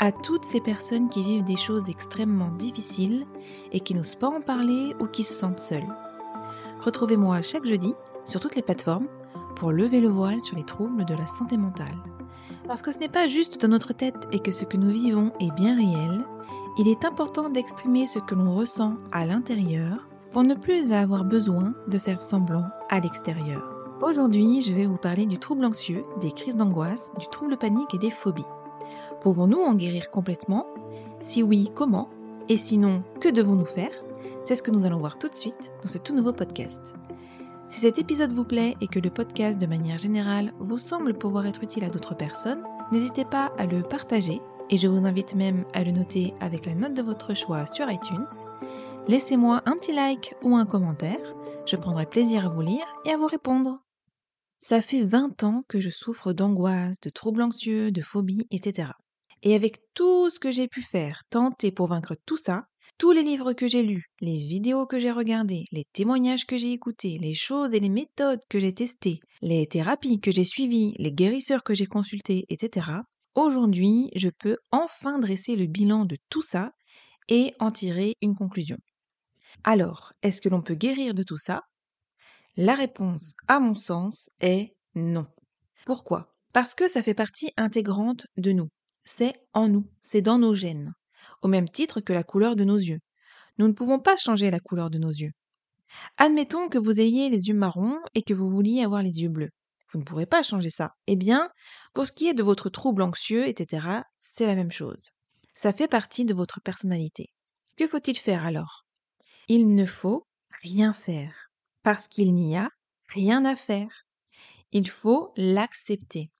à toutes ces personnes qui vivent des choses extrêmement difficiles et qui n'osent pas en parler ou qui se sentent seules. Retrouvez-moi chaque jeudi sur toutes les plateformes pour lever le voile sur les troubles de la santé mentale. Parce que ce n'est pas juste dans notre tête et que ce que nous vivons est bien réel, il est important d'exprimer ce que l'on ressent à l'intérieur pour ne plus avoir besoin de faire semblant à l'extérieur. Aujourd'hui, je vais vous parler du trouble anxieux, des crises d'angoisse, du trouble panique et des phobies. Pouvons-nous en guérir complètement? Si oui, comment? Et sinon, que devons-nous faire? C'est ce que nous allons voir tout de suite dans ce tout nouveau podcast. Si cet épisode vous plaît et que le podcast de manière générale vous semble pouvoir être utile à d'autres personnes, n'hésitez pas à le partager et je vous invite même à le noter avec la note de votre choix sur iTunes. Laissez-moi un petit like ou un commentaire, je prendrai plaisir à vous lire et à vous répondre. Ça fait 20 ans que je souffre d'angoisse, de troubles anxieux, de phobies, etc. Et avec tout ce que j'ai pu faire, tenter pour vaincre tout ça, tous les livres que j'ai lus, les vidéos que j'ai regardées, les témoignages que j'ai écoutés, les choses et les méthodes que j'ai testées, les thérapies que j'ai suivies, les guérisseurs que j'ai consultés, etc., aujourd'hui, je peux enfin dresser le bilan de tout ça et en tirer une conclusion. Alors, est-ce que l'on peut guérir de tout ça? La réponse, à mon sens, est non. Pourquoi? Parce que ça fait partie intégrante de nous c'est en nous, c'est dans nos gènes, au même titre que la couleur de nos yeux. Nous ne pouvons pas changer la couleur de nos yeux. Admettons que vous ayez les yeux marrons et que vous vouliez avoir les yeux bleus. Vous ne pourrez pas changer ça. Eh bien, pour ce qui est de votre trouble anxieux, etc., c'est la même chose. Ça fait partie de votre personnalité. Que faut-il faire alors? Il ne faut rien faire, parce qu'il n'y a rien à faire. Il faut l'accepter.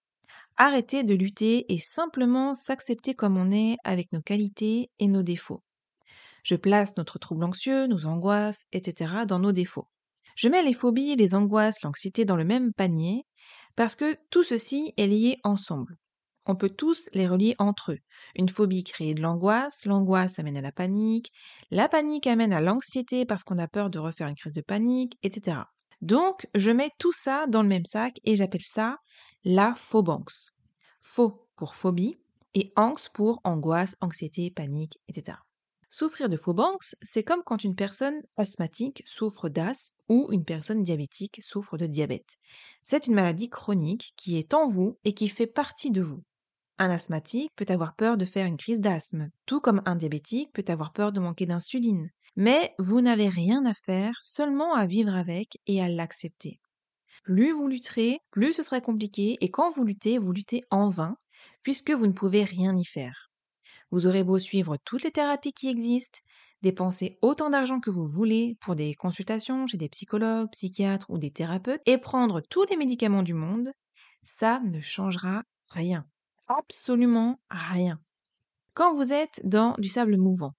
Arrêter de lutter et simplement s'accepter comme on est avec nos qualités et nos défauts. Je place notre trouble anxieux, nos angoisses, etc. dans nos défauts. Je mets les phobies, les angoisses, l'anxiété dans le même panier parce que tout ceci est lié ensemble. On peut tous les relier entre eux. Une phobie crée de l'angoisse, l'angoisse amène à la panique, la panique amène à l'anxiété parce qu'on a peur de refaire une crise de panique, etc. Donc, je mets tout ça dans le même sac et j'appelle ça la phobanx. Pho pour phobie et anx pour angoisse, anxiété, panique, etc. Souffrir de phobanx, c'est comme quand une personne asthmatique souffre d'asthme ou une personne diabétique souffre de diabète. C'est une maladie chronique qui est en vous et qui fait partie de vous. Un asthmatique peut avoir peur de faire une crise d'asthme, tout comme un diabétique peut avoir peur de manquer d'insuline. Mais vous n'avez rien à faire, seulement à vivre avec et à l'accepter. Plus vous lutterez, plus ce sera compliqué, et quand vous luttez, vous luttez en vain, puisque vous ne pouvez rien y faire. Vous aurez beau suivre toutes les thérapies qui existent, dépenser autant d'argent que vous voulez pour des consultations chez des psychologues, psychiatres ou des thérapeutes, et prendre tous les médicaments du monde, ça ne changera rien. Absolument rien. Quand vous êtes dans du sable mouvant,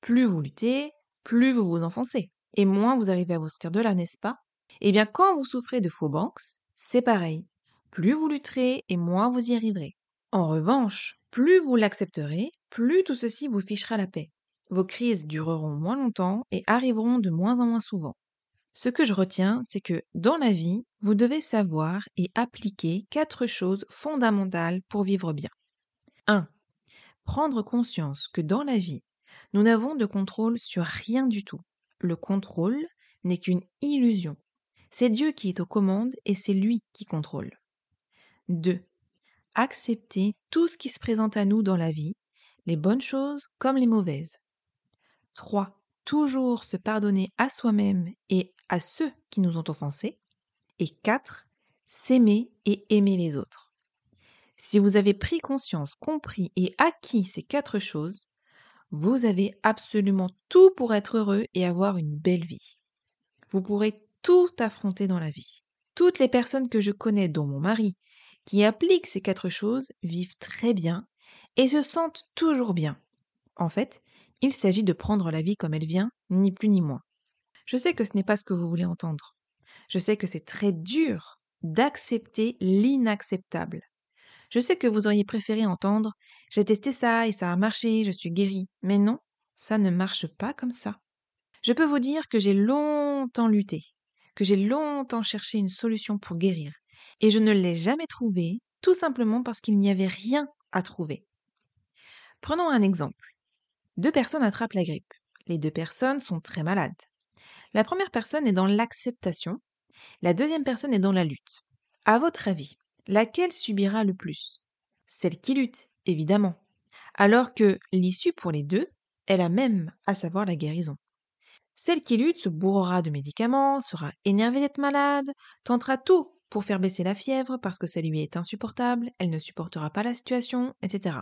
plus vous luttez, plus vous vous enfoncez, et moins vous arrivez à vous sortir de là, n'est-ce pas? Eh bien, quand vous souffrez de faux banks, c'est pareil. Plus vous lutterez et moins vous y arriverez. En revanche, plus vous l'accepterez, plus tout ceci vous fichera la paix. Vos crises dureront moins longtemps et arriveront de moins en moins souvent. Ce que je retiens, c'est que dans la vie, vous devez savoir et appliquer quatre choses fondamentales pour vivre bien. 1. Prendre conscience que dans la vie, nous n'avons de contrôle sur rien du tout. Le contrôle n'est qu'une illusion. C'est Dieu qui est aux commandes et c'est lui qui contrôle. 2. Accepter tout ce qui se présente à nous dans la vie, les bonnes choses comme les mauvaises. 3. Toujours se pardonner à soi-même et à ceux qui nous ont offensés. Et 4. S'aimer et aimer les autres. Si vous avez pris conscience, compris et acquis ces quatre choses, vous avez absolument tout pour être heureux et avoir une belle vie. Vous pourrez tout affronter dans la vie. Toutes les personnes que je connais, dont mon mari, qui appliquent ces quatre choses, vivent très bien et se sentent toujours bien. En fait, Il s'agit de prendre la vie comme elle vient, ni plus ni moins. Je sais que ce n'est pas ce que vous voulez entendre. Je sais que c'est très dur d'accepter l'inacceptable. Je sais que vous auriez préféré entendre J'ai testé ça et ça a marché, je suis guéri. Mais non, ça ne marche pas comme ça. Je peux vous dire que j'ai longtemps lutté, que j'ai longtemps cherché une solution pour guérir, et je ne l'ai jamais trouvée, tout simplement parce qu'il n'y avait rien à trouver. Prenons un exemple. Deux personnes attrapent la grippe. Les deux personnes sont très malades. La première personne est dans l'acceptation, la deuxième personne est dans la lutte. À votre avis, laquelle subira le plus? Celle qui lutte, évidemment. Alors que l'issue pour les deux est la même, à savoir la guérison. Celle qui lutte se bourrera de médicaments, sera énervée d'être malade, tentera tout pour faire baisser la fièvre parce que ça lui est insupportable, elle ne supportera pas la situation, etc.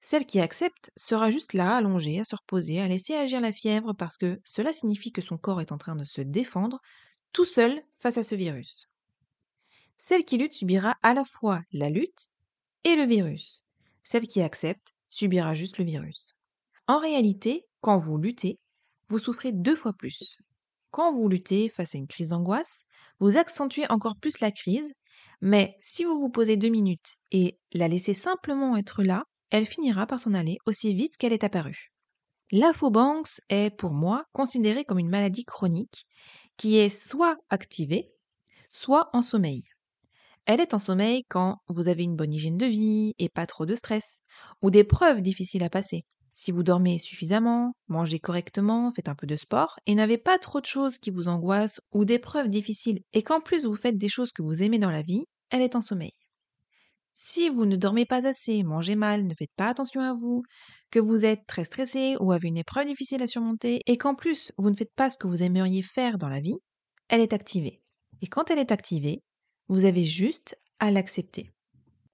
Celle qui accepte sera juste là, allongée, à se reposer, à laisser agir la fièvre parce que cela signifie que son corps est en train de se défendre tout seul face à ce virus. Celle qui lutte subira à la fois la lutte et le virus. Celle qui accepte subira juste le virus. En réalité, quand vous luttez, vous souffrez deux fois plus. Quand vous luttez face à une crise d'angoisse, vous accentuez encore plus la crise, mais si vous vous posez deux minutes et la laissez simplement être là, elle finira par s'en aller aussi vite qu'elle est apparue. L'infobanks est pour moi considérée comme une maladie chronique qui est soit activée, soit en sommeil. Elle est en sommeil quand vous avez une bonne hygiène de vie et pas trop de stress, ou des preuves difficiles à passer. Si vous dormez suffisamment, mangez correctement, faites un peu de sport et n'avez pas trop de choses qui vous angoissent ou des preuves difficiles et qu'en plus vous faites des choses que vous aimez dans la vie, elle est en sommeil. Si vous ne dormez pas assez, mangez mal, ne faites pas attention à vous, que vous êtes très stressé ou avez une épreuve difficile à surmonter, et qu'en plus vous ne faites pas ce que vous aimeriez faire dans la vie, elle est activée. Et quand elle est activée, vous avez juste à l'accepter.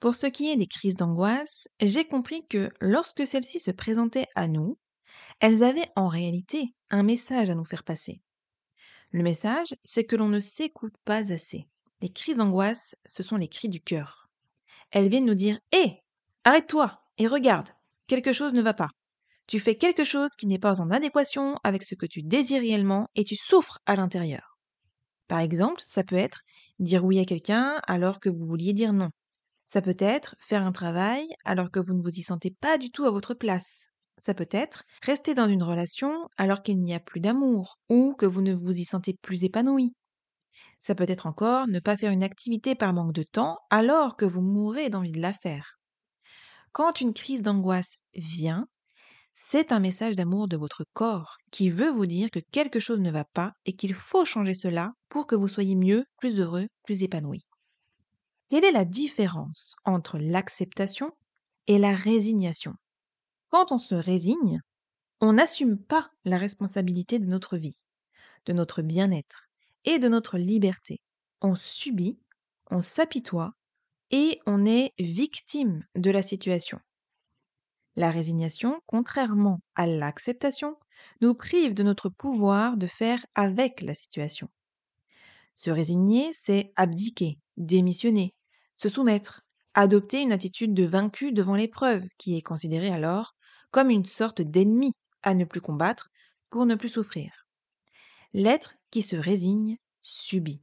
Pour ce qui est des crises d'angoisse, j'ai compris que lorsque celles-ci se présentaient à nous, elles avaient en réalité un message à nous faire passer. Le message, c'est que l'on ne s'écoute pas assez. Les crises d'angoisse, ce sont les cris du cœur elles viennent nous dire Hé, arrête-toi et regarde, quelque chose ne va pas. Tu fais quelque chose qui n'est pas en adéquation avec ce que tu désires réellement et tu souffres à l'intérieur. Par exemple, ça peut être dire oui à quelqu'un alors que vous vouliez dire non. Ça peut être faire un travail alors que vous ne vous y sentez pas du tout à votre place. Ça peut être rester dans une relation alors qu'il n'y a plus d'amour ou que vous ne vous y sentez plus épanoui. Ça peut être encore ne pas faire une activité par manque de temps alors que vous mourrez d'envie de la faire. Quand une crise d'angoisse vient, c'est un message d'amour de votre corps qui veut vous dire que quelque chose ne va pas et qu'il faut changer cela pour que vous soyez mieux, plus heureux, plus épanoui. Quelle est la différence entre l'acceptation et la résignation? Quand on se résigne, on n'assume pas la responsabilité de notre vie, de notre bien-être, et de notre liberté. On subit, on s'apitoie et on est victime de la situation. La résignation, contrairement à l'acceptation, nous prive de notre pouvoir de faire avec la situation. Se résigner, c'est abdiquer, démissionner, se soumettre, adopter une attitude de vaincu devant l'épreuve, qui est considérée alors comme une sorte d'ennemi à ne plus combattre pour ne plus souffrir. L'être qui se résigne subit.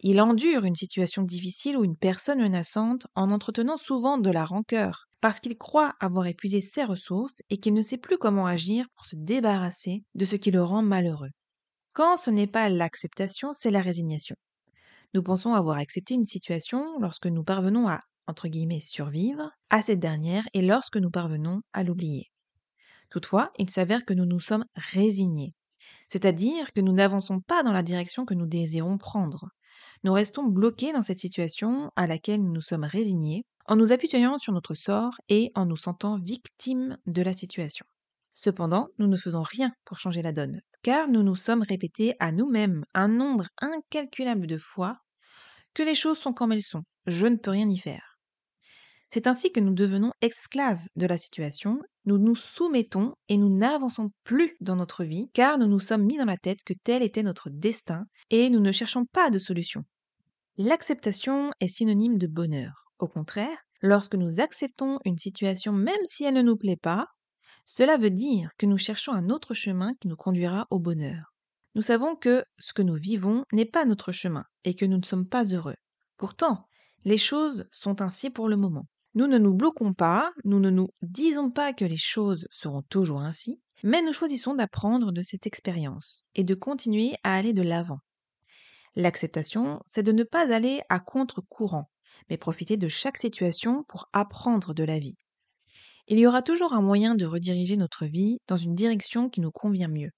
Il endure une situation difficile ou une personne menaçante en entretenant souvent de la rancœur, parce qu'il croit avoir épuisé ses ressources et qu'il ne sait plus comment agir pour se débarrasser de ce qui le rend malheureux. Quand ce n'est pas l'acceptation, c'est la résignation. Nous pensons avoir accepté une situation lorsque nous parvenons à, survivre à cette dernière et lorsque nous parvenons à l'oublier. Toutefois, il s'avère que nous nous sommes résignés c'est-à-dire que nous n'avançons pas dans la direction que nous désirons prendre. Nous restons bloqués dans cette situation à laquelle nous nous sommes résignés, en nous appuyant sur notre sort et en nous sentant victimes de la situation. Cependant, nous ne faisons rien pour changer la donne, car nous nous sommes répétés à nous-mêmes un nombre incalculable de fois que les choses sont comme elles sont, je ne peux rien y faire. C'est ainsi que nous devenons esclaves de la situation, nous nous soumettons et nous n'avançons plus dans notre vie car nous nous sommes mis dans la tête que tel était notre destin et nous ne cherchons pas de solution. L'acceptation est synonyme de bonheur. Au contraire, lorsque nous acceptons une situation même si elle ne nous plaît pas, Cela veut dire que nous cherchons un autre chemin qui nous conduira au bonheur. Nous savons que ce que nous vivons n'est pas notre chemin et que nous ne sommes pas heureux. Pourtant, les choses sont ainsi pour le moment. Nous ne nous bloquons pas, nous ne nous disons pas que les choses seront toujours ainsi, mais nous choisissons d'apprendre de cette expérience et de continuer à aller de l'avant. L'acceptation, c'est de ne pas aller à contre-courant, mais profiter de chaque situation pour apprendre de la vie. Il y aura toujours un moyen de rediriger notre vie dans une direction qui nous convient mieux.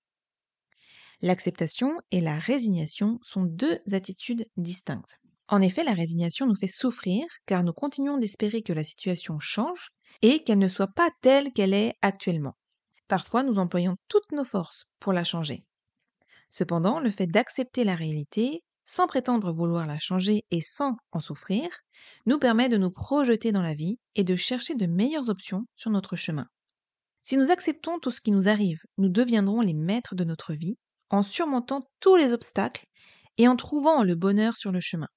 L'acceptation et la résignation sont deux attitudes distinctes. En effet, la résignation nous fait souffrir car nous continuons d'espérer que la situation change et qu'elle ne soit pas telle qu'elle est actuellement. Parfois, nous employons toutes nos forces pour la changer. Cependant, le fait d'accepter la réalité, sans prétendre vouloir la changer et sans en souffrir, nous permet de nous projeter dans la vie et de chercher de meilleures options sur notre chemin. Si nous acceptons tout ce qui nous arrive, nous deviendrons les maîtres de notre vie en surmontant tous les obstacles et en trouvant le bonheur sur le chemin.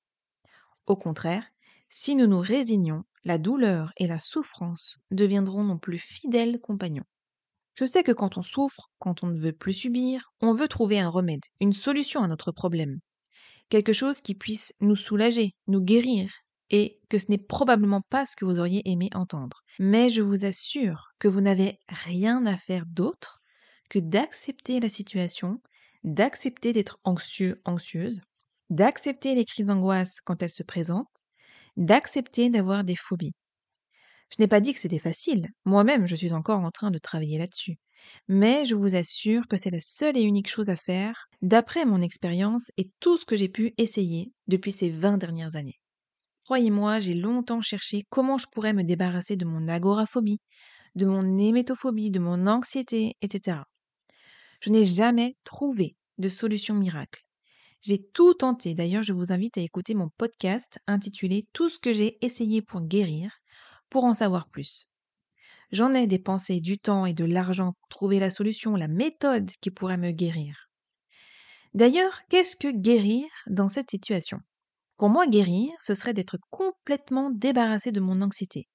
Au contraire, si nous nous résignons, la douleur et la souffrance deviendront nos plus fidèles compagnons. Je sais que quand on souffre, quand on ne veut plus subir, on veut trouver un remède, une solution à notre problème. Quelque chose qui puisse nous soulager, nous guérir, et que ce n'est probablement pas ce que vous auriez aimé entendre. Mais je vous assure que vous n'avez rien à faire d'autre que d'accepter la situation, d'accepter d'être anxieux, anxieuse, d'accepter les crises d'angoisse quand elles se présentent, d'accepter d'avoir des phobies. Je n'ai pas dit que c'était facile, moi-même je suis encore en train de travailler là-dessus, mais je vous assure que c'est la seule et unique chose à faire d'après mon expérience et tout ce que j'ai pu essayer depuis ces 20 dernières années. Croyez-moi, j'ai longtemps cherché comment je pourrais me débarrasser de mon agoraphobie, de mon hémétophobie, de mon anxiété, etc. Je n'ai jamais trouvé de solution miracle. J'ai tout tenté. D'ailleurs, je vous invite à écouter mon podcast intitulé Tout ce que j'ai essayé pour guérir, pour en savoir plus. J'en ai dépensé du temps et de l'argent pour trouver la solution, la méthode qui pourrait me guérir. D'ailleurs, qu'est-ce que guérir dans cette situation? Pour moi, guérir, ce serait d'être complètement débarrassé de mon anxiété,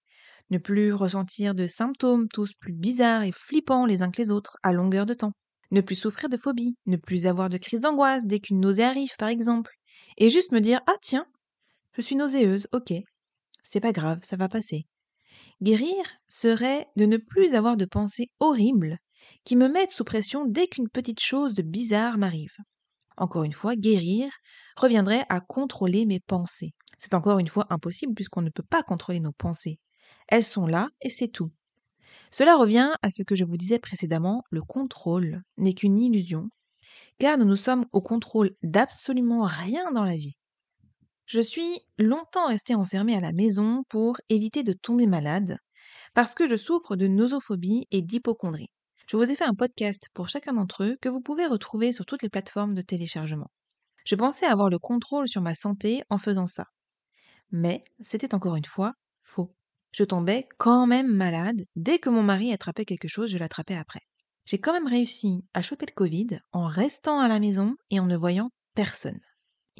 ne plus ressentir de symptômes tous plus bizarres et flippants les uns que les autres à longueur de temps ne plus souffrir de phobie, ne plus avoir de crise d'angoisse dès qu'une nausée arrive, par exemple, et juste me dire Ah tiens, je suis nauséeuse, ok, c'est pas grave, ça va passer. Guérir serait de ne plus avoir de pensées horribles qui me mettent sous pression dès qu'une petite chose de bizarre m'arrive. Encore une fois, guérir reviendrait à contrôler mes pensées. C'est encore une fois impossible puisqu'on ne peut pas contrôler nos pensées. Elles sont là et c'est tout. Cela revient à ce que je vous disais précédemment, le contrôle n'est qu'une illusion, car nous nous sommes au contrôle d'absolument rien dans la vie. Je suis longtemps restée enfermée à la maison pour éviter de tomber malade, parce que je souffre de nosophobie et d'hypochondrie. Je vous ai fait un podcast pour chacun d'entre eux que vous pouvez retrouver sur toutes les plateformes de téléchargement. Je pensais avoir le contrôle sur ma santé en faisant ça. Mais c'était encore une fois faux je tombais quand même malade. Dès que mon mari attrapait quelque chose, je l'attrapais après. J'ai quand même réussi à choper le Covid en restant à la maison et en ne voyant personne.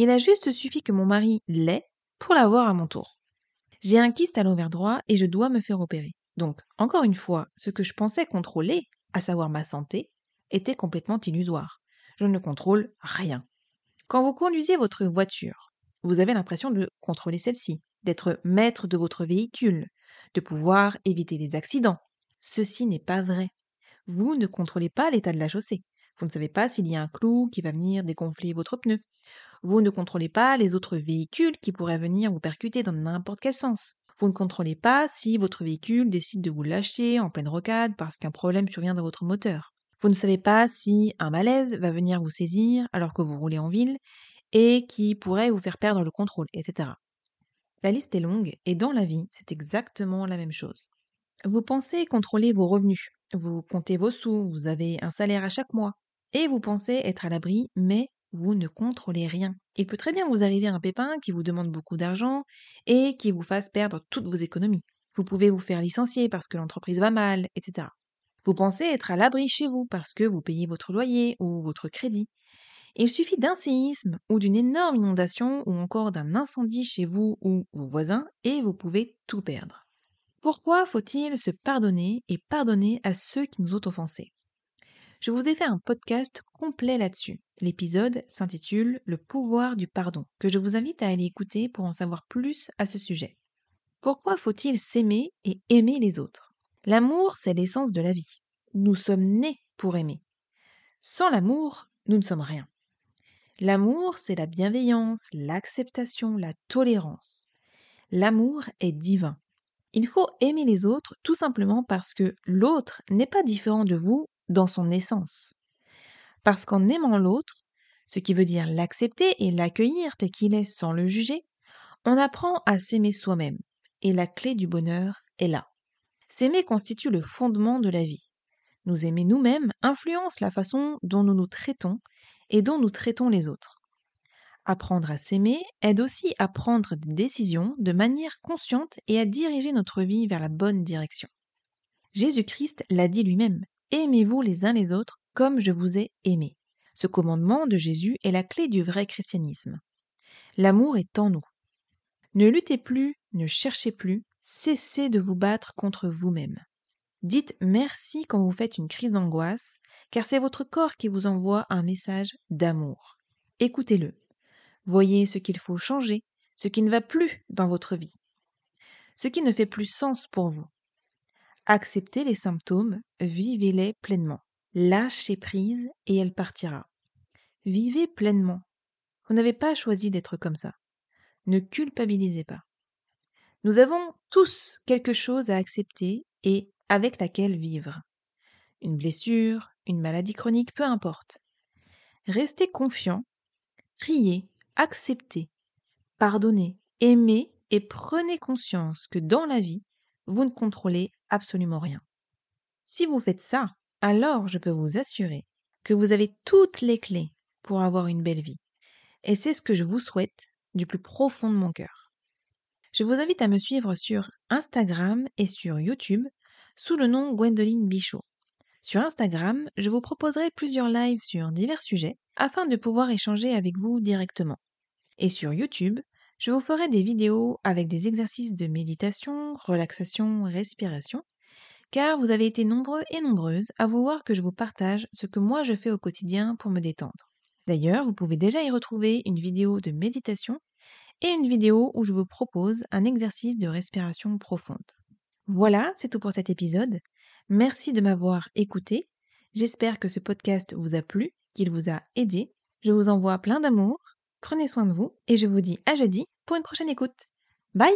Il a juste suffi que mon mari l'ait pour l'avoir à mon tour. J'ai un kyste à l'envers droit et je dois me faire opérer. Donc, encore une fois, ce que je pensais contrôler, à savoir ma santé, était complètement illusoire. Je ne contrôle rien. Quand vous conduisez votre voiture, vous avez l'impression de contrôler celle-ci, d'être maître de votre véhicule, de pouvoir éviter les accidents. Ceci n'est pas vrai. Vous ne contrôlez pas l'état de la chaussée. Vous ne savez pas s'il y a un clou qui va venir dégonfler votre pneu. Vous ne contrôlez pas les autres véhicules qui pourraient venir vous percuter dans n'importe quel sens. Vous ne contrôlez pas si votre véhicule décide de vous lâcher en pleine rocade parce qu'un problème survient dans votre moteur. Vous ne savez pas si un malaise va venir vous saisir alors que vous roulez en ville et qui pourrait vous faire perdre le contrôle, etc. La liste est longue et dans la vie, c'est exactement la même chose. Vous pensez contrôler vos revenus, vous comptez vos sous, vous avez un salaire à chaque mois, et vous pensez être à l'abri, mais vous ne contrôlez rien. Il peut très bien vous arriver un pépin qui vous demande beaucoup d'argent et qui vous fasse perdre toutes vos économies. Vous pouvez vous faire licencier parce que l'entreprise va mal, etc. Vous pensez être à l'abri chez vous parce que vous payez votre loyer ou votre crédit. Il suffit d'un séisme ou d'une énorme inondation ou encore d'un incendie chez vous ou vos voisins et vous pouvez tout perdre. Pourquoi faut-il se pardonner et pardonner à ceux qui nous ont offensés? Je vous ai fait un podcast complet là-dessus. L'épisode s'intitule Le pouvoir du pardon, que je vous invite à aller écouter pour en savoir plus à ce sujet. Pourquoi faut-il s'aimer et aimer les autres? L'amour, c'est l'essence de la vie. Nous sommes nés pour aimer. Sans l'amour, nous ne sommes rien. L'amour, c'est la bienveillance, l'acceptation, la tolérance. L'amour est divin. Il faut aimer les autres tout simplement parce que l'autre n'est pas différent de vous dans son essence. Parce qu'en aimant l'autre, ce qui veut dire l'accepter et l'accueillir tel qu'il est sans le juger, on apprend à s'aimer soi-même. Et la clé du bonheur est là. S'aimer constitue le fondement de la vie. Nous aimer nous-mêmes influence la façon dont nous nous traitons et dont nous traitons les autres. Apprendre à s'aimer aide aussi à prendre des décisions de manière consciente et à diriger notre vie vers la bonne direction. Jésus-Christ l'a dit lui-même, Aimez-vous les uns les autres comme je vous ai aimé. Ce commandement de Jésus est la clé du vrai christianisme. L'amour est en nous. Ne luttez plus, ne cherchez plus, cessez de vous battre contre vous-même. Dites merci quand vous faites une crise d'angoisse, car c'est votre corps qui vous envoie un message d'amour. Écoutez-le. Voyez ce qu'il faut changer, ce qui ne va plus dans votre vie, ce qui ne fait plus sens pour vous. Acceptez les symptômes, vivez-les pleinement. Lâchez prise et elle partira. Vivez pleinement. Vous n'avez pas choisi d'être comme ça. Ne culpabilisez pas. Nous avons tous quelque chose à accepter et avec laquelle vivre. Une blessure, une maladie chronique, peu importe. Restez confiant, priez, acceptez, pardonnez, aimez et prenez conscience que dans la vie, vous ne contrôlez absolument rien. Si vous faites ça, alors je peux vous assurer que vous avez toutes les clés pour avoir une belle vie. Et c'est ce que je vous souhaite du plus profond de mon cœur. Je vous invite à me suivre sur Instagram et sur YouTube sous le nom Gwendoline Bichot. Sur Instagram, je vous proposerai plusieurs lives sur divers sujets afin de pouvoir échanger avec vous directement. Et sur YouTube, je vous ferai des vidéos avec des exercices de méditation, relaxation, respiration, car vous avez été nombreux et nombreuses à vouloir que je vous partage ce que moi je fais au quotidien pour me détendre. D'ailleurs, vous pouvez déjà y retrouver une vidéo de méditation et une vidéo où je vous propose un exercice de respiration profonde. Voilà, c'est tout pour cet épisode. Merci de m'avoir écouté. J'espère que ce podcast vous a plu, qu'il vous a aidé. Je vous envoie plein d'amour Prenez soin de vous et je vous dis à jeudi pour une prochaine écoute. Bye